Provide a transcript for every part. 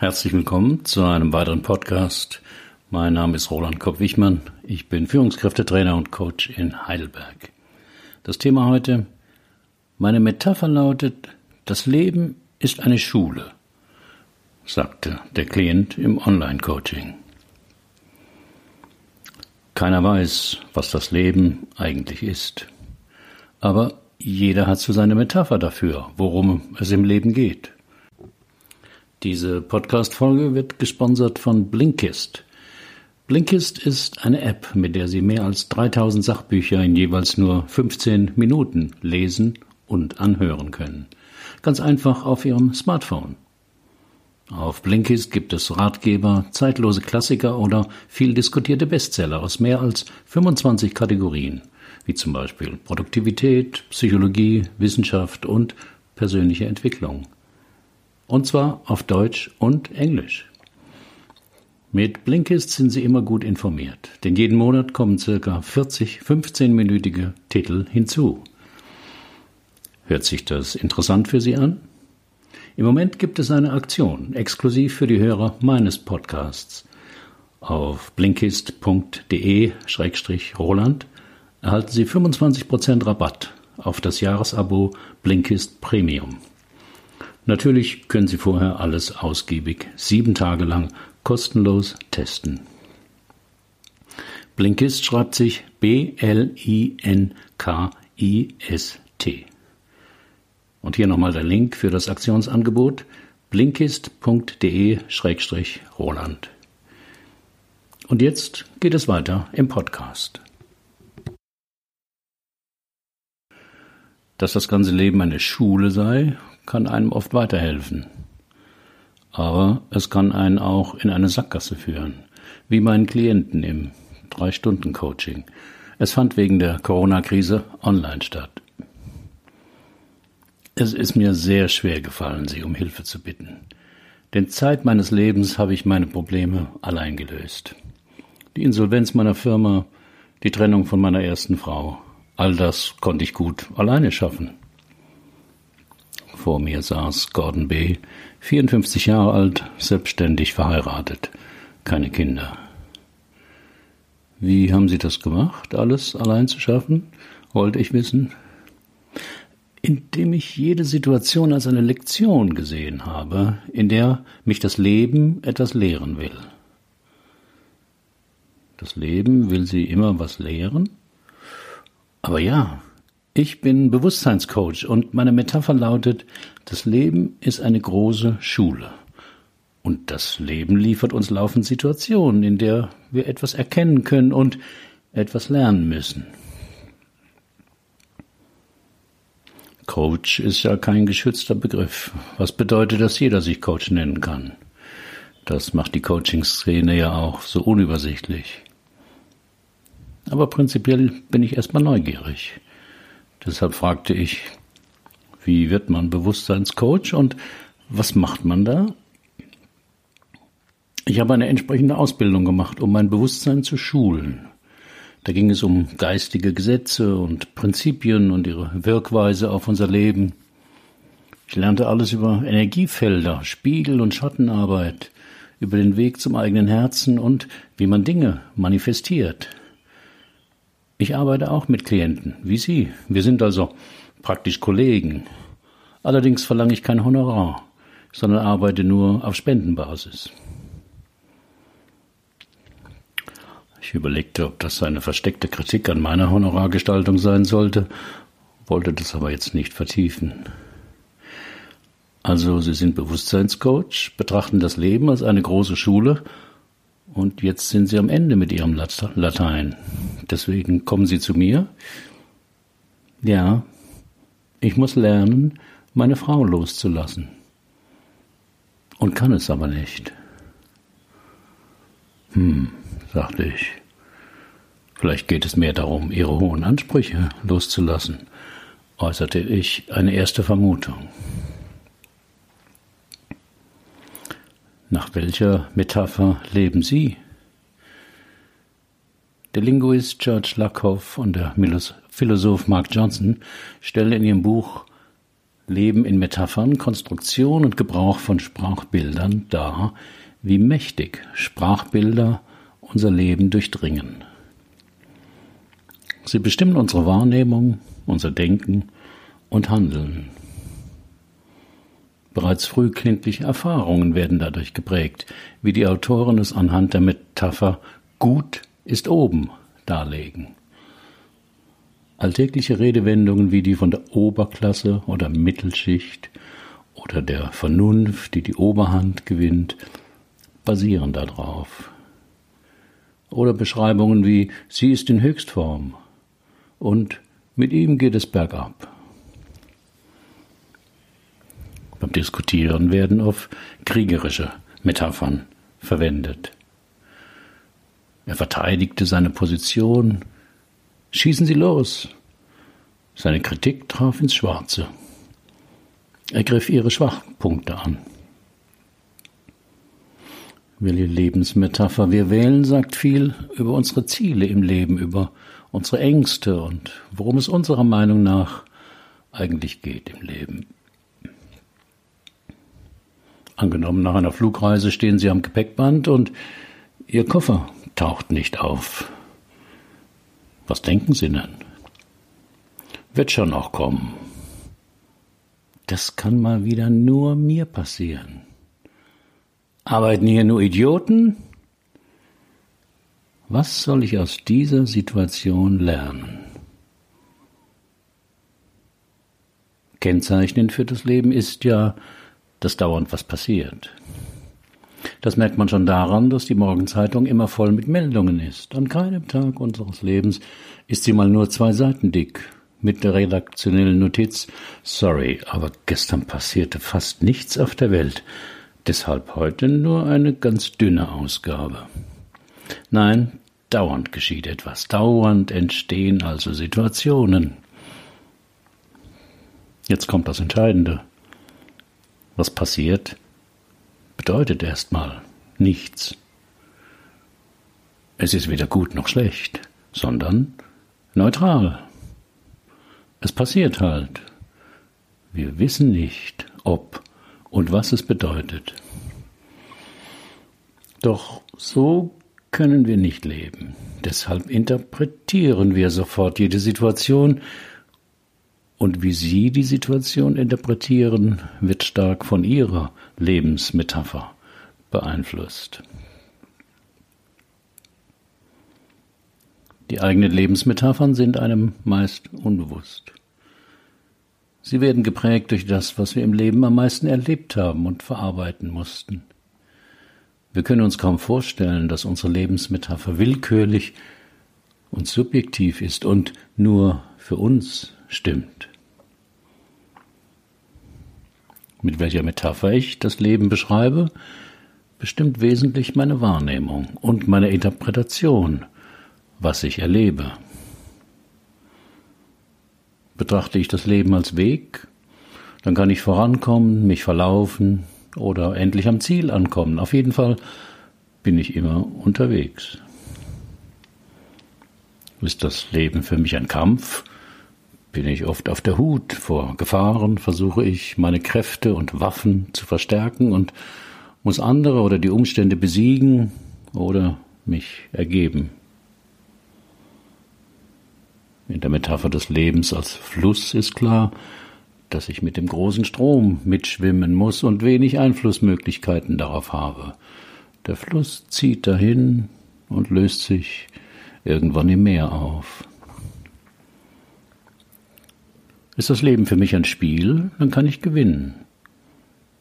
Herzlich willkommen zu einem weiteren Podcast. Mein Name ist Roland Kopp-Wichmann. Ich bin Führungskräftetrainer und Coach in Heidelberg. Das Thema heute, meine Metapher lautet, das Leben ist eine Schule, sagte der Klient im Online-Coaching. Keiner weiß, was das Leben eigentlich ist. Aber jeder hat so seine Metapher dafür, worum es im Leben geht. Diese Podcast-Folge wird gesponsert von Blinkist. Blinkist ist eine App, mit der Sie mehr als 3000 Sachbücher in jeweils nur 15 Minuten lesen und anhören können. Ganz einfach auf Ihrem Smartphone. Auf Blinkist gibt es Ratgeber, zeitlose Klassiker oder viel diskutierte Bestseller aus mehr als 25 Kategorien, wie zum Beispiel Produktivität, Psychologie, Wissenschaft und persönliche Entwicklung. Und zwar auf Deutsch und Englisch. Mit Blinkist sind Sie immer gut informiert, denn jeden Monat kommen circa 40 15-minütige Titel hinzu. Hört sich das interessant für Sie an? Im Moment gibt es eine Aktion, exklusiv für die Hörer meines Podcasts. Auf blinkist.de-roland erhalten Sie 25% Rabatt auf das Jahresabo Blinkist Premium. Natürlich können Sie vorher alles ausgiebig sieben Tage lang kostenlos testen. Blinkist schreibt sich B-L-I-N-K-I-S-T. Und hier nochmal der Link für das Aktionsangebot blinkist.de-roland. Und jetzt geht es weiter im Podcast. Dass das ganze Leben eine Schule sei kann einem oft weiterhelfen. Aber es kann einen auch in eine Sackgasse führen, wie meinen Klienten im Drei-Stunden-Coaching. Es fand wegen der Corona-Krise online statt. Es ist mir sehr schwer gefallen, sie um Hilfe zu bitten. Denn Zeit meines Lebens habe ich meine Probleme allein gelöst. Die Insolvenz meiner Firma, die Trennung von meiner ersten Frau, all das konnte ich gut alleine schaffen. Vor mir saß Gordon B., 54 Jahre alt, selbstständig verheiratet, keine Kinder. Wie haben Sie das gemacht, alles allein zu schaffen? wollte ich wissen. Indem ich jede Situation als eine Lektion gesehen habe, in der mich das Leben etwas lehren will. Das Leben will sie immer was lehren? Aber ja, ich bin Bewusstseinscoach und meine Metapher lautet, das Leben ist eine große Schule. Und das Leben liefert uns laufend Situationen, in der wir etwas erkennen können und etwas lernen müssen. Coach ist ja kein geschützter Begriff. Was bedeutet, dass jeder sich Coach nennen kann? Das macht die Coaching-Szene ja auch so unübersichtlich. Aber prinzipiell bin ich erstmal neugierig. Deshalb fragte ich, wie wird man Bewusstseinscoach und was macht man da? Ich habe eine entsprechende Ausbildung gemacht, um mein Bewusstsein zu schulen. Da ging es um geistige Gesetze und Prinzipien und ihre Wirkweise auf unser Leben. Ich lernte alles über Energiefelder, Spiegel und Schattenarbeit, über den Weg zum eigenen Herzen und wie man Dinge manifestiert. Ich arbeite auch mit Klienten, wie Sie. Wir sind also praktisch Kollegen. Allerdings verlange ich kein Honorar, sondern arbeite nur auf Spendenbasis. Ich überlegte, ob das eine versteckte Kritik an meiner Honorargestaltung sein sollte, wollte das aber jetzt nicht vertiefen. Also, Sie sind Bewusstseinscoach, betrachten das Leben als eine große Schule und jetzt sind Sie am Ende mit Ihrem Latein. Deswegen kommen Sie zu mir. Ja, ich muss lernen, meine Frau loszulassen. Und kann es aber nicht. Hm, sagte ich. Vielleicht geht es mehr darum, ihre hohen Ansprüche loszulassen, äußerte ich eine erste Vermutung. Nach welcher Metapher leben Sie? Der Linguist George Lakoff und der Philosoph Mark Johnson stellen in ihrem Buch leben in Metaphern, Konstruktion und Gebrauch von Sprachbildern dar, wie mächtig Sprachbilder unser Leben durchdringen. Sie bestimmen unsere Wahrnehmung, unser Denken und Handeln. Bereits frühkindliche Erfahrungen werden dadurch geprägt, wie die Autoren es anhand der Metapher gut ist oben darlegen. Alltägliche Redewendungen wie die von der Oberklasse oder Mittelschicht oder der Vernunft, die die Oberhand gewinnt, basieren darauf. Oder Beschreibungen wie sie ist in Höchstform und mit ihm geht es bergab. Beim Diskutieren werden oft kriegerische Metaphern verwendet. Er verteidigte seine Position. Schießen Sie los! Seine Kritik traf ins Schwarze. Er griff ihre Schwachpunkte an. Welche Lebensmetapher wir wählen, sagt viel über unsere Ziele im Leben, über unsere Ängste und worum es unserer Meinung nach eigentlich geht im Leben. Angenommen, nach einer Flugreise stehen Sie am Gepäckband und Ihr Koffer taucht nicht auf. Was denken Sie denn? Wird schon noch kommen. Das kann mal wieder nur mir passieren. Arbeiten hier nur Idioten? Was soll ich aus dieser Situation lernen? Kennzeichnend für das Leben ist ja, dass dauernd was passiert. Das merkt man schon daran, dass die Morgenzeitung immer voll mit Meldungen ist. An keinem Tag unseres Lebens ist sie mal nur zwei Seiten dick. Mit der redaktionellen Notiz, sorry, aber gestern passierte fast nichts auf der Welt. Deshalb heute nur eine ganz dünne Ausgabe. Nein, dauernd geschieht etwas. Dauernd entstehen also Situationen. Jetzt kommt das Entscheidende. Was passiert, bedeutet erstmal nichts. Es ist weder gut noch schlecht, sondern neutral. Es passiert halt. Wir wissen nicht, ob und was es bedeutet. Doch so können wir nicht leben. Deshalb interpretieren wir sofort jede Situation und wie Sie die Situation interpretieren, wird stark von Ihrer Lebensmetapher beeinflusst. Die eigenen Lebensmetaphern sind einem meist unbewusst. Sie werden geprägt durch das, was wir im Leben am meisten erlebt haben und verarbeiten mussten. Wir können uns kaum vorstellen, dass unsere Lebensmetapher willkürlich und subjektiv ist und nur für uns stimmt. Mit welcher Metapher ich das Leben beschreibe, bestimmt wesentlich meine Wahrnehmung und meine Interpretation, was ich erlebe. Betrachte ich das Leben als Weg, dann kann ich vorankommen, mich verlaufen oder endlich am Ziel ankommen. Auf jeden Fall bin ich immer unterwegs. Ist das Leben für mich ein Kampf, bin ich oft auf der Hut vor Gefahren, versuche ich meine Kräfte und Waffen zu verstärken und muss andere oder die Umstände besiegen oder mich ergeben. In der Metapher des Lebens als Fluss ist klar, dass ich mit dem großen Strom mitschwimmen muss und wenig Einflussmöglichkeiten darauf habe. Der Fluss zieht dahin und löst sich irgendwann im Meer auf. Ist das Leben für mich ein Spiel, dann kann ich gewinnen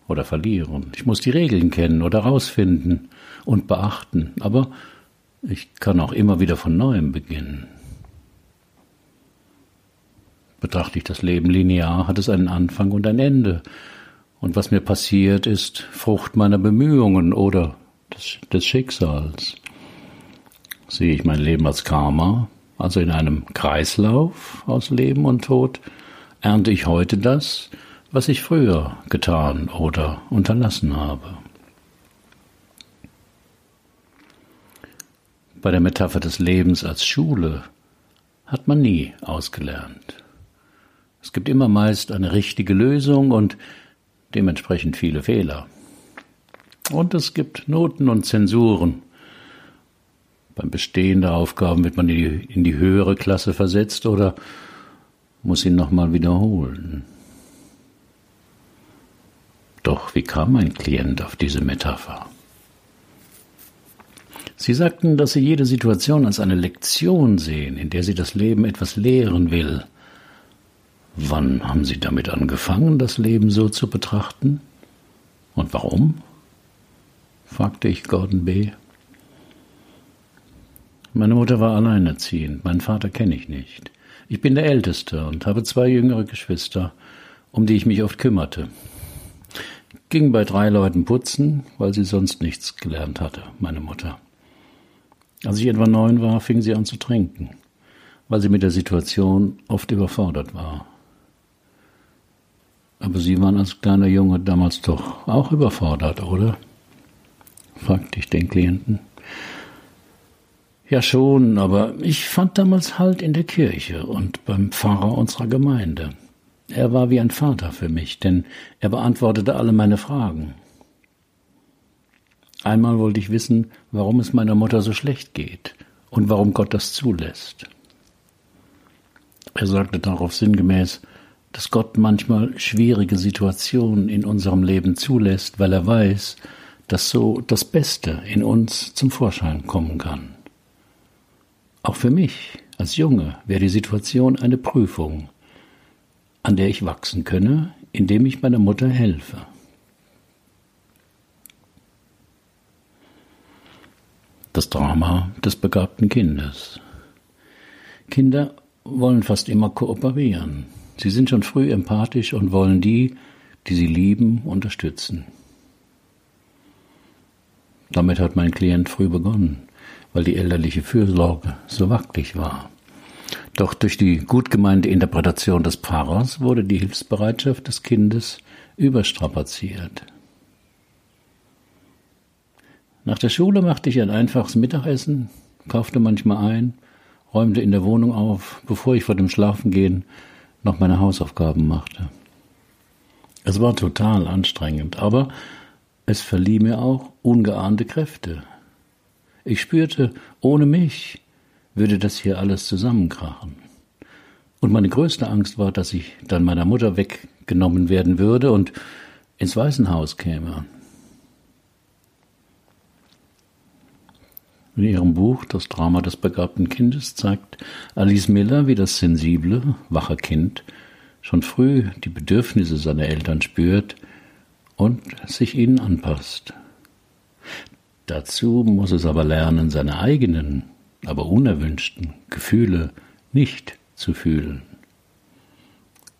oder verlieren. Ich muss die Regeln kennen oder rausfinden und beachten, aber ich kann auch immer wieder von neuem beginnen. Betrachte ich das Leben linear, hat es einen Anfang und ein Ende. Und was mir passiert, ist Frucht meiner Bemühungen oder des, des Schicksals. Sehe ich mein Leben als Karma, also in einem Kreislauf aus Leben und Tod, ernte ich heute das, was ich früher getan oder unterlassen habe. Bei der Metapher des Lebens als Schule hat man nie ausgelernt. Es gibt immer meist eine richtige Lösung und dementsprechend viele Fehler. Und es gibt Noten und Zensuren. Beim Bestehen der Aufgaben wird man in die, in die höhere Klasse versetzt oder muss ihn nochmal wiederholen. Doch wie kam mein Klient auf diese Metapher? Sie sagten, dass Sie jede Situation als eine Lektion sehen, in der Sie das Leben etwas lehren will. Wann haben Sie damit angefangen, das Leben so zu betrachten? Und warum? fragte ich Gordon B. Meine Mutter war alleinerziehend, meinen Vater kenne ich nicht. Ich bin der Älteste und habe zwei jüngere Geschwister, um die ich mich oft kümmerte. Ging bei drei Leuten putzen, weil sie sonst nichts gelernt hatte, meine Mutter. Als ich etwa neun war, fing sie an zu trinken, weil sie mit der Situation oft überfordert war. Aber Sie waren als kleiner Junge damals doch auch überfordert, oder? fragte ich den Klienten. Ja schon, aber ich fand damals Halt in der Kirche und beim Pfarrer unserer Gemeinde. Er war wie ein Vater für mich, denn er beantwortete alle meine Fragen. Einmal wollte ich wissen, warum es meiner Mutter so schlecht geht und warum Gott das zulässt. Er sagte darauf sinngemäß, dass Gott manchmal schwierige Situationen in unserem Leben zulässt, weil er weiß, dass so das Beste in uns zum Vorschein kommen kann. Auch für mich als Junge wäre die Situation eine Prüfung, an der ich wachsen könne, indem ich meiner Mutter helfe. Das Drama des begabten Kindes. Kinder wollen fast immer kooperieren. Sie sind schon früh empathisch und wollen die, die sie lieben, unterstützen. Damit hat mein Klient früh begonnen weil die elterliche Fürsorge so wackelig war. Doch durch die gut gemeinte Interpretation des Pfarrers wurde die Hilfsbereitschaft des Kindes überstrapaziert. Nach der Schule machte ich ein einfaches Mittagessen, kaufte manchmal ein, räumte in der Wohnung auf, bevor ich vor dem Schlafengehen noch meine Hausaufgaben machte. Es war total anstrengend, aber es verlieh mir auch ungeahnte Kräfte, ich spürte, ohne mich würde das hier alles zusammenkrachen. Und meine größte Angst war, dass ich dann meiner Mutter weggenommen werden würde und ins Waisenhaus käme. In ihrem Buch Das Drama des begabten Kindes zeigt Alice Miller, wie das sensible, wache Kind schon früh die Bedürfnisse seiner Eltern spürt und sich ihnen anpasst. Dazu muss es aber lernen, seine eigenen, aber unerwünschten Gefühle nicht zu fühlen.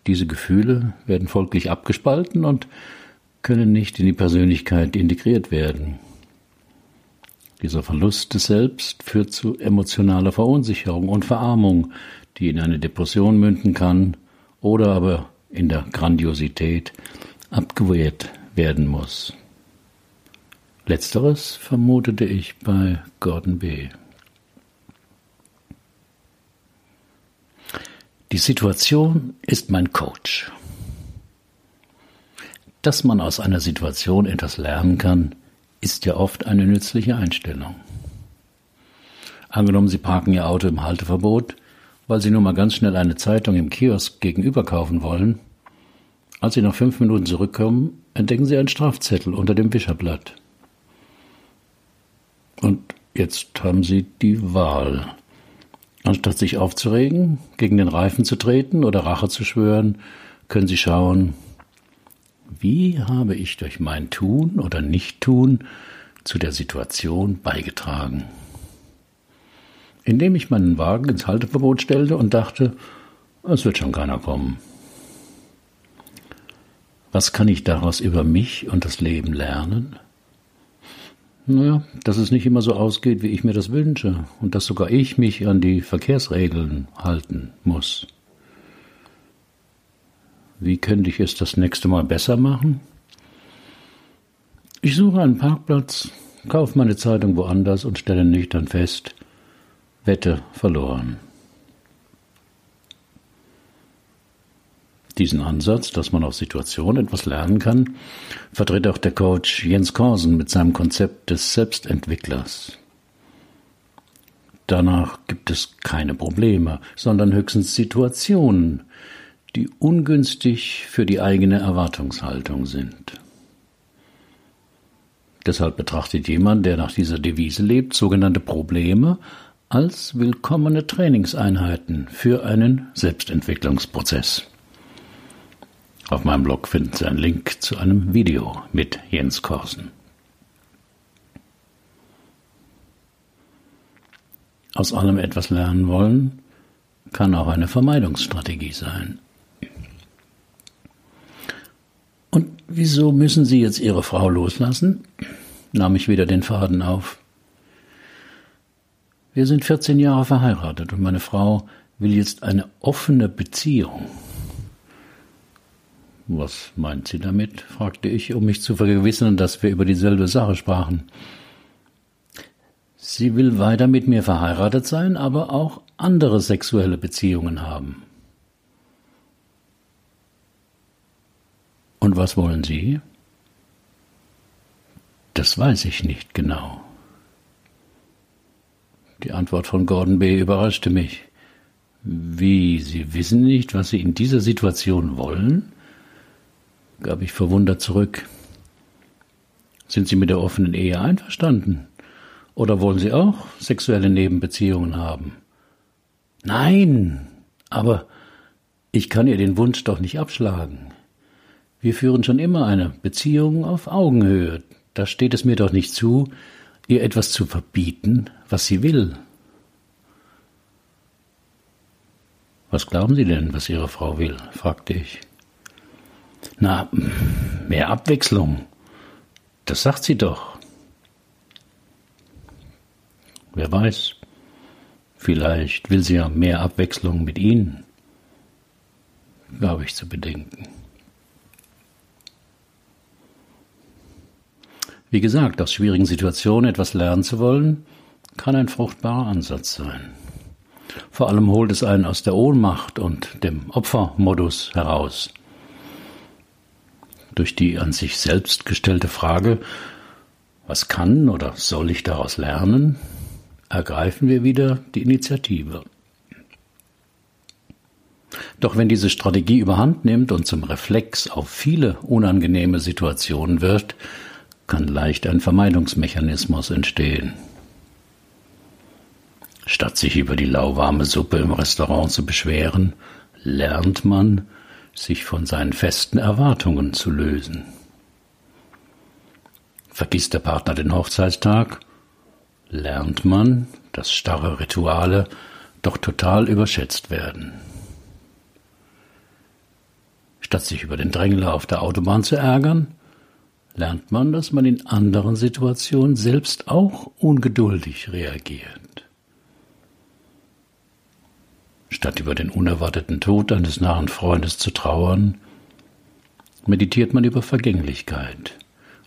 Diese Gefühle werden folglich abgespalten und können nicht in die Persönlichkeit integriert werden. Dieser Verlust des Selbst führt zu emotionaler Verunsicherung und Verarmung, die in eine Depression münden kann oder aber in der Grandiosität abgewehrt werden muss. Letzteres vermutete ich bei Gordon B. Die Situation ist mein Coach. Dass man aus einer Situation etwas lernen kann, ist ja oft eine nützliche Einstellung. Angenommen, Sie parken Ihr Auto im Halteverbot, weil Sie nur mal ganz schnell eine Zeitung im Kiosk gegenüber kaufen wollen. Als Sie nach fünf Minuten zurückkommen, entdecken Sie einen Strafzettel unter dem Wischerblatt. Und jetzt haben Sie die Wahl. Anstatt sich aufzuregen, gegen den Reifen zu treten oder Rache zu schwören, können Sie schauen, wie habe ich durch mein Tun oder Nichttun zu der Situation beigetragen. Indem ich meinen Wagen ins Halteverbot stellte und dachte, es wird schon keiner kommen. Was kann ich daraus über mich und das Leben lernen? Naja, dass es nicht immer so ausgeht, wie ich mir das wünsche und dass sogar ich mich an die Verkehrsregeln halten muss. Wie könnte ich es das nächste Mal besser machen? Ich suche einen Parkplatz, kaufe meine Zeitung woanders und stelle nüchtern fest, Wette verloren. Diesen Ansatz, dass man aus Situationen etwas lernen kann, vertritt auch der Coach Jens Korsen mit seinem Konzept des Selbstentwicklers. Danach gibt es keine Probleme, sondern höchstens Situationen, die ungünstig für die eigene Erwartungshaltung sind. Deshalb betrachtet jemand, der nach dieser Devise lebt, sogenannte Probleme als willkommene Trainingseinheiten für einen Selbstentwicklungsprozess. Auf meinem Blog finden Sie einen Link zu einem Video mit Jens Korsen. Aus allem etwas lernen wollen kann auch eine Vermeidungsstrategie sein. Und wieso müssen Sie jetzt Ihre Frau loslassen? nahm ich wieder den Faden auf. Wir sind 14 Jahre verheiratet und meine Frau will jetzt eine offene Beziehung. Was meint sie damit? fragte ich, um mich zu vergewissern, dass wir über dieselbe Sache sprachen. Sie will weiter mit mir verheiratet sein, aber auch andere sexuelle Beziehungen haben. Und was wollen Sie? Das weiß ich nicht genau. Die Antwort von Gordon B. überraschte mich. Wie, Sie wissen nicht, was Sie in dieser Situation wollen? Gab ich verwundert zurück. Sind Sie mit der offenen Ehe einverstanden? Oder wollen Sie auch sexuelle Nebenbeziehungen haben? Nein, aber ich kann ihr den Wunsch doch nicht abschlagen. Wir führen schon immer eine Beziehung auf Augenhöhe. Da steht es mir doch nicht zu, ihr etwas zu verbieten, was sie will. Was glauben Sie denn, was Ihre Frau will? fragte ich. Na, mehr Abwechslung. Das sagt sie doch. Wer weiß. Vielleicht will sie ja mehr Abwechslung mit Ihnen. Glaube ich zu bedenken. Wie gesagt, aus schwierigen Situationen etwas lernen zu wollen, kann ein fruchtbarer Ansatz sein. Vor allem holt es einen aus der Ohnmacht und dem Opfermodus heraus. Durch die an sich selbst gestellte Frage, was kann oder soll ich daraus lernen, ergreifen wir wieder die Initiative. Doch wenn diese Strategie überhand nimmt und zum Reflex auf viele unangenehme Situationen wird, kann leicht ein Vermeidungsmechanismus entstehen. Statt sich über die lauwarme Suppe im Restaurant zu beschweren, lernt man, sich von seinen festen Erwartungen zu lösen. Vergisst der Partner den Hochzeitstag, lernt man, dass starre Rituale doch total überschätzt werden. Statt sich über den Drängler auf der Autobahn zu ärgern, lernt man, dass man in anderen Situationen selbst auch ungeduldig reagiert. Statt über den unerwarteten Tod eines nahen Freundes zu trauern, meditiert man über Vergänglichkeit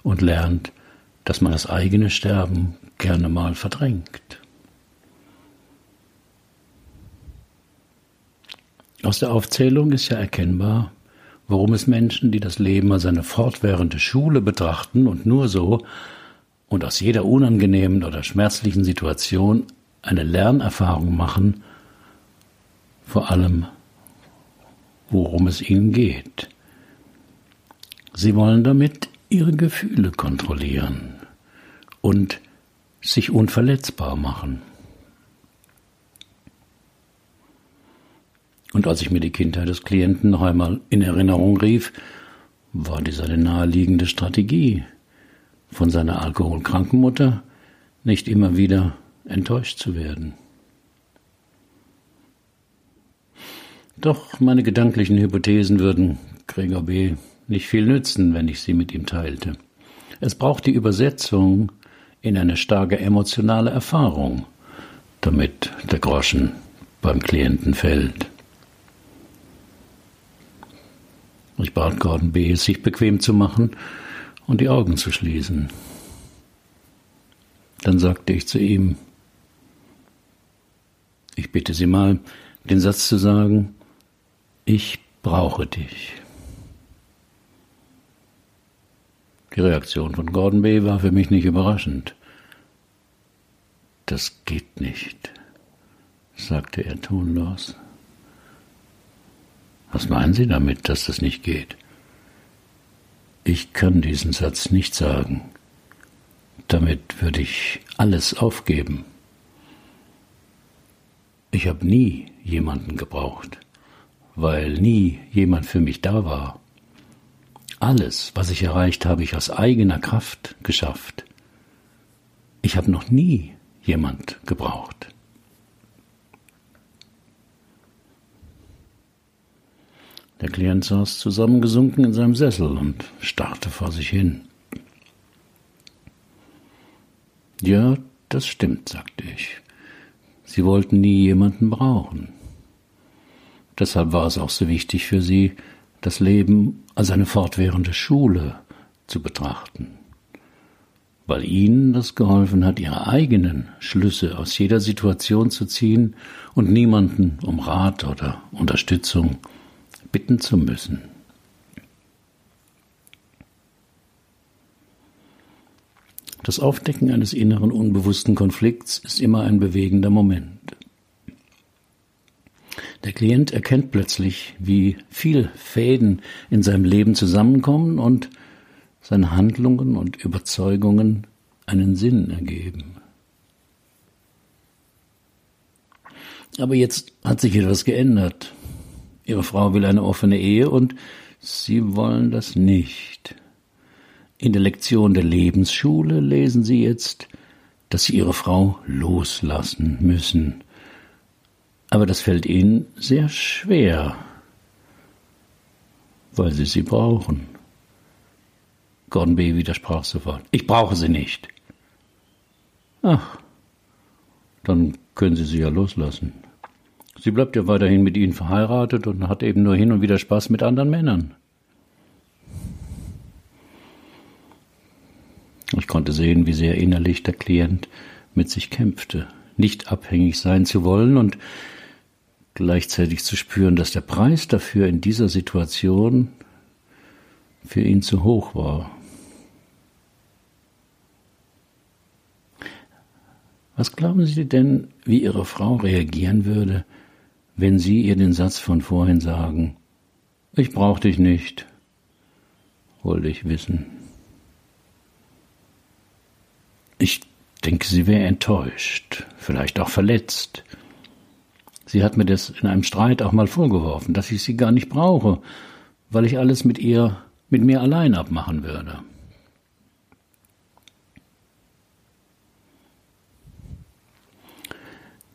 und lernt, dass man das eigene Sterben gerne mal verdrängt. Aus der Aufzählung ist ja erkennbar, worum es Menschen, die das Leben als eine fortwährende Schule betrachten und nur so und aus jeder unangenehmen oder schmerzlichen Situation eine Lernerfahrung machen, vor allem, worum es ihnen geht. Sie wollen damit ihre Gefühle kontrollieren und sich unverletzbar machen. Und als ich mir die Kindheit des Klienten noch einmal in Erinnerung rief, war dies eine naheliegende Strategie, von seiner alkoholkranken Mutter nicht immer wieder enttäuscht zu werden. Doch meine gedanklichen Hypothesen würden Gregor B. nicht viel nützen, wenn ich sie mit ihm teilte. Es braucht die Übersetzung in eine starke emotionale Erfahrung, damit der Groschen beim Klienten fällt. Ich bat Gordon B., sich bequem zu machen und die Augen zu schließen. Dann sagte ich zu ihm, ich bitte Sie mal, den Satz zu sagen, ich brauche dich. Die Reaktion von Gordon B. war für mich nicht überraschend. Das geht nicht, sagte er tonlos. Was meinen Sie damit, dass das nicht geht? Ich kann diesen Satz nicht sagen. Damit würde ich alles aufgeben. Ich habe nie jemanden gebraucht, weil nie jemand für mich da war. Alles, was ich erreicht habe, ich aus eigener Kraft geschafft. Ich habe noch nie jemand gebraucht. Der Klient saß zusammengesunken in seinem Sessel und starrte vor sich hin. Ja, das stimmt, sagte ich. Sie wollten nie jemanden brauchen. Deshalb war es auch so wichtig für sie, das Leben als eine fortwährende Schule zu betrachten, weil ihnen das geholfen hat, ihre eigenen Schlüsse aus jeder Situation zu ziehen und niemanden um Rat oder Unterstützung bitten zu müssen. Das Aufdecken eines inneren unbewussten Konflikts ist immer ein bewegender Moment. Der Klient erkennt plötzlich, wie viel Fäden in seinem Leben zusammenkommen und seine Handlungen und Überzeugungen einen Sinn ergeben. Aber jetzt hat sich etwas geändert. Ihre Frau will eine offene Ehe und Sie wollen das nicht. In der Lektion der Lebensschule lesen Sie jetzt, dass Sie Ihre Frau loslassen müssen aber das fällt ihnen sehr schwer, weil sie sie brauchen. Gordon B. widersprach sofort. Ich brauche sie nicht. Ach, dann können Sie sie ja loslassen. Sie bleibt ja weiterhin mit Ihnen verheiratet und hat eben nur hin und wieder Spaß mit anderen Männern. Ich konnte sehen, wie sehr innerlich der Klient mit sich kämpfte, nicht abhängig sein zu wollen und gleichzeitig zu spüren, dass der Preis dafür in dieser Situation für ihn zu hoch war. Was glauben Sie denn, wie Ihre Frau reagieren würde, wenn Sie ihr den Satz von vorhin sagen, ich brauch dich nicht, wollte ich wissen. Ich denke, sie wäre enttäuscht, vielleicht auch verletzt. Sie hat mir das in einem Streit auch mal vorgeworfen, dass ich sie gar nicht brauche, weil ich alles mit ihr, mit mir allein abmachen würde.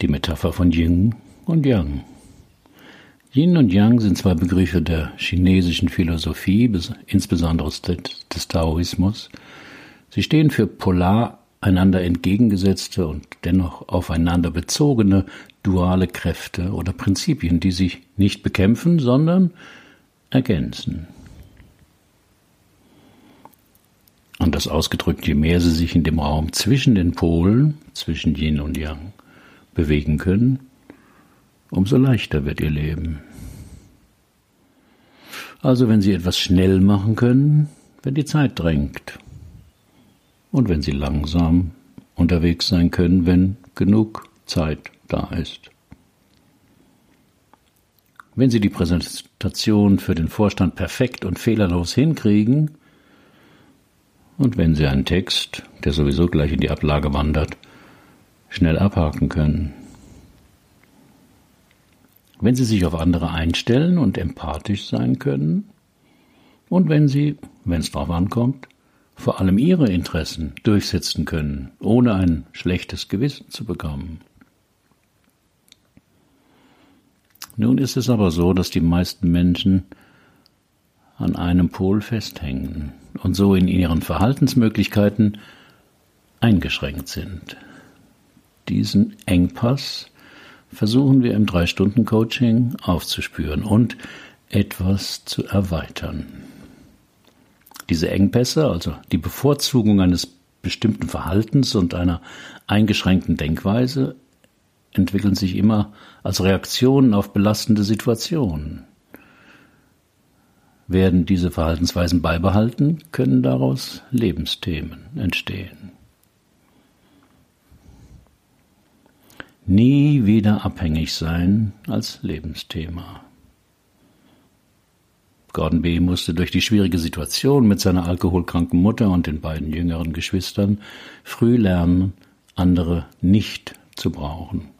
Die Metapher von Yin und Yang. Yin und Yang sind zwei Begriffe der chinesischen Philosophie, insbesondere des Taoismus. Sie stehen für polar einander entgegengesetzte und dennoch aufeinander bezogene duale Kräfte oder Prinzipien, die sich nicht bekämpfen, sondern ergänzen. Anders ausgedrückt, je mehr sie sich in dem Raum zwischen den Polen, zwischen Yin und Yang, bewegen können, umso leichter wird ihr Leben. Also wenn sie etwas schnell machen können, wenn die Zeit drängt, und wenn sie langsam unterwegs sein können, wenn genug Zeit da ist. Wenn Sie die Präsentation für den Vorstand perfekt und fehlerlos hinkriegen und wenn Sie einen Text, der sowieso gleich in die Ablage wandert, schnell abhaken können. Wenn Sie sich auf andere einstellen und empathisch sein können und wenn Sie, wenn es darauf ankommt, vor allem ihre Interessen durchsetzen können, ohne ein schlechtes Gewissen zu bekommen. Nun ist es aber so, dass die meisten Menschen an einem Pol festhängen und so in ihren Verhaltensmöglichkeiten eingeschränkt sind. Diesen Engpass versuchen wir im Drei-Stunden-Coaching aufzuspüren und etwas zu erweitern. Diese Engpässe, also die Bevorzugung eines bestimmten Verhaltens und einer eingeschränkten Denkweise, entwickeln sich immer als Reaktionen auf belastende Situationen. Werden diese Verhaltensweisen beibehalten, können daraus Lebensthemen entstehen. Nie wieder abhängig sein als Lebensthema. Gordon B. musste durch die schwierige Situation mit seiner alkoholkranken Mutter und den beiden jüngeren Geschwistern früh lernen, andere nicht zu brauchen.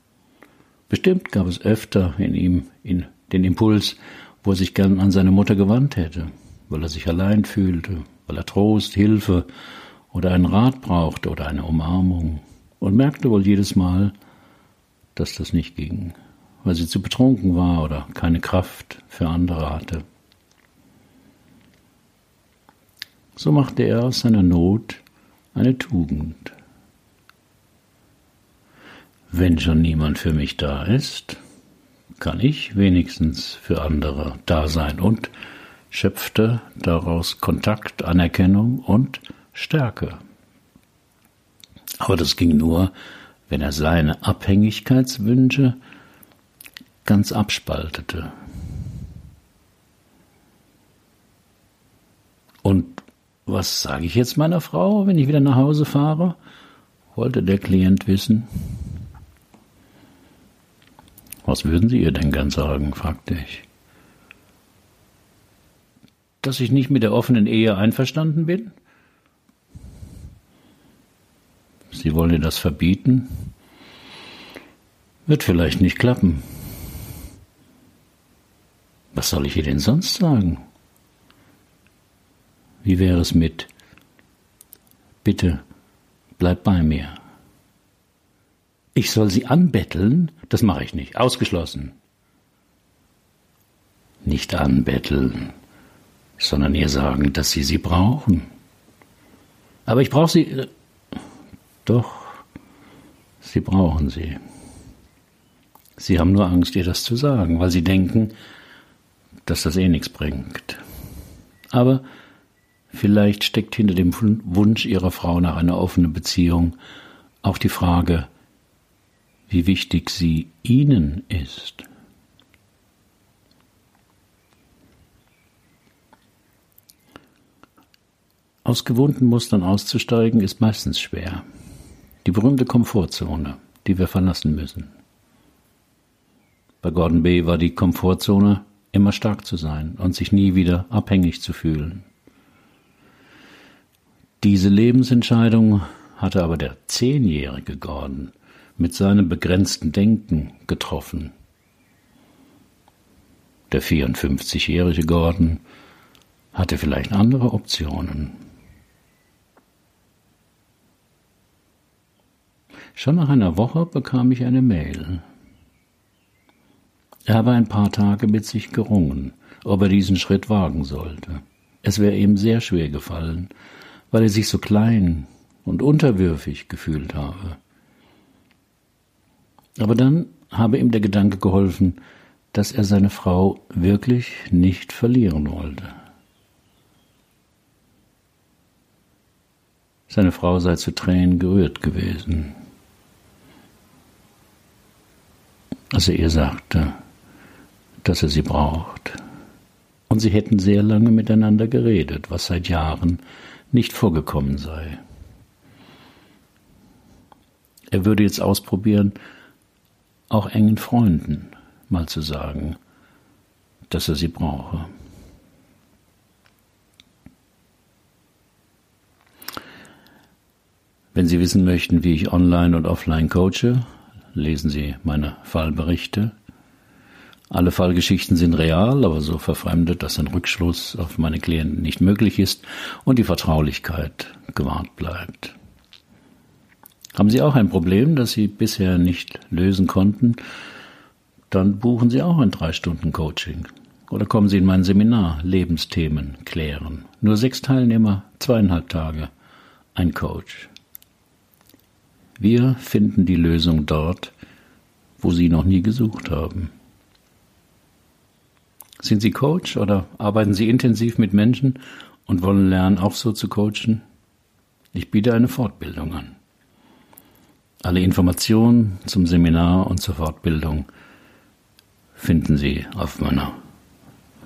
Bestimmt gab es öfter in ihm in den Impuls, wo er sich gern an seine Mutter gewandt hätte, weil er sich allein fühlte, weil er Trost, Hilfe oder einen Rat brauchte oder eine Umarmung und merkte wohl jedes Mal, dass das nicht ging, weil sie zu betrunken war oder keine Kraft für andere hatte. So machte er aus seiner Not eine Tugend. Wenn schon niemand für mich da ist, kann ich wenigstens für andere da sein und schöpfte daraus Kontakt, Anerkennung und Stärke. Aber das ging nur, wenn er seine Abhängigkeitswünsche ganz abspaltete. Und was sage ich jetzt meiner Frau, wenn ich wieder nach Hause fahre? wollte der Klient wissen. Was würden Sie ihr denn gern sagen? fragte ich. Dass ich nicht mit der offenen Ehe einverstanden bin? Sie wollen ihr das verbieten? Wird vielleicht nicht klappen. Was soll ich ihr denn sonst sagen? Wie wäre es mit Bitte, bleib bei mir. Ich soll sie anbetteln? Das mache ich nicht. Ausgeschlossen. Nicht anbetteln, sondern ihr sagen, dass sie sie brauchen. Aber ich brauche sie. Äh, doch, sie brauchen sie. Sie haben nur Angst, ihr das zu sagen, weil sie denken, dass das eh nichts bringt. Aber Vielleicht steckt hinter dem Wunsch Ihrer Frau nach einer offenen Beziehung auch die Frage, wie wichtig sie Ihnen ist. Aus gewohnten Mustern auszusteigen ist meistens schwer. Die berühmte Komfortzone, die wir verlassen müssen. Bei Gordon Bay war die Komfortzone immer stark zu sein und sich nie wieder abhängig zu fühlen. Diese Lebensentscheidung hatte aber der zehnjährige Gordon mit seinem begrenzten Denken getroffen. Der 54-jährige Gordon hatte vielleicht andere Optionen. Schon nach einer Woche bekam ich eine Mail. Er habe ein paar Tage mit sich gerungen, ob er diesen Schritt wagen sollte. Es wäre ihm sehr schwer gefallen, weil er sich so klein und unterwürfig gefühlt habe. Aber dann habe ihm der Gedanke geholfen, dass er seine Frau wirklich nicht verlieren wollte. Seine Frau sei zu Tränen gerührt gewesen, als er ihr sagte, dass er sie braucht. Und sie hätten sehr lange miteinander geredet, was seit Jahren nicht vorgekommen sei. Er würde jetzt ausprobieren, auch engen Freunden mal zu sagen, dass er sie brauche. Wenn Sie wissen möchten, wie ich online und offline coache, lesen Sie meine Fallberichte alle Fallgeschichten sind real, aber so verfremdet, dass ein Rückschluss auf meine Klienten nicht möglich ist und die Vertraulichkeit gewahrt bleibt. Haben Sie auch ein Problem, das Sie bisher nicht lösen konnten? Dann buchen Sie auch ein drei Stunden Coaching. Oder kommen Sie in mein Seminar Lebensthemen klären. Nur sechs Teilnehmer, zweieinhalb Tage, ein Coach. Wir finden die Lösung dort, wo Sie noch nie gesucht haben. Sind Sie Coach oder arbeiten Sie intensiv mit Menschen und wollen lernen, auch so zu coachen? Ich biete eine Fortbildung an. Alle Informationen zum Seminar und zur Fortbildung finden Sie auf meiner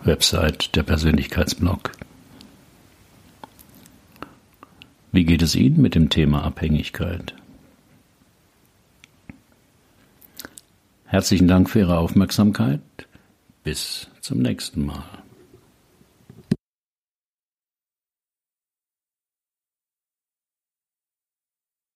Website der Persönlichkeitsblog. Wie geht es Ihnen mit dem Thema Abhängigkeit? Herzlichen Dank für Ihre Aufmerksamkeit. Bis zum nächsten Mal.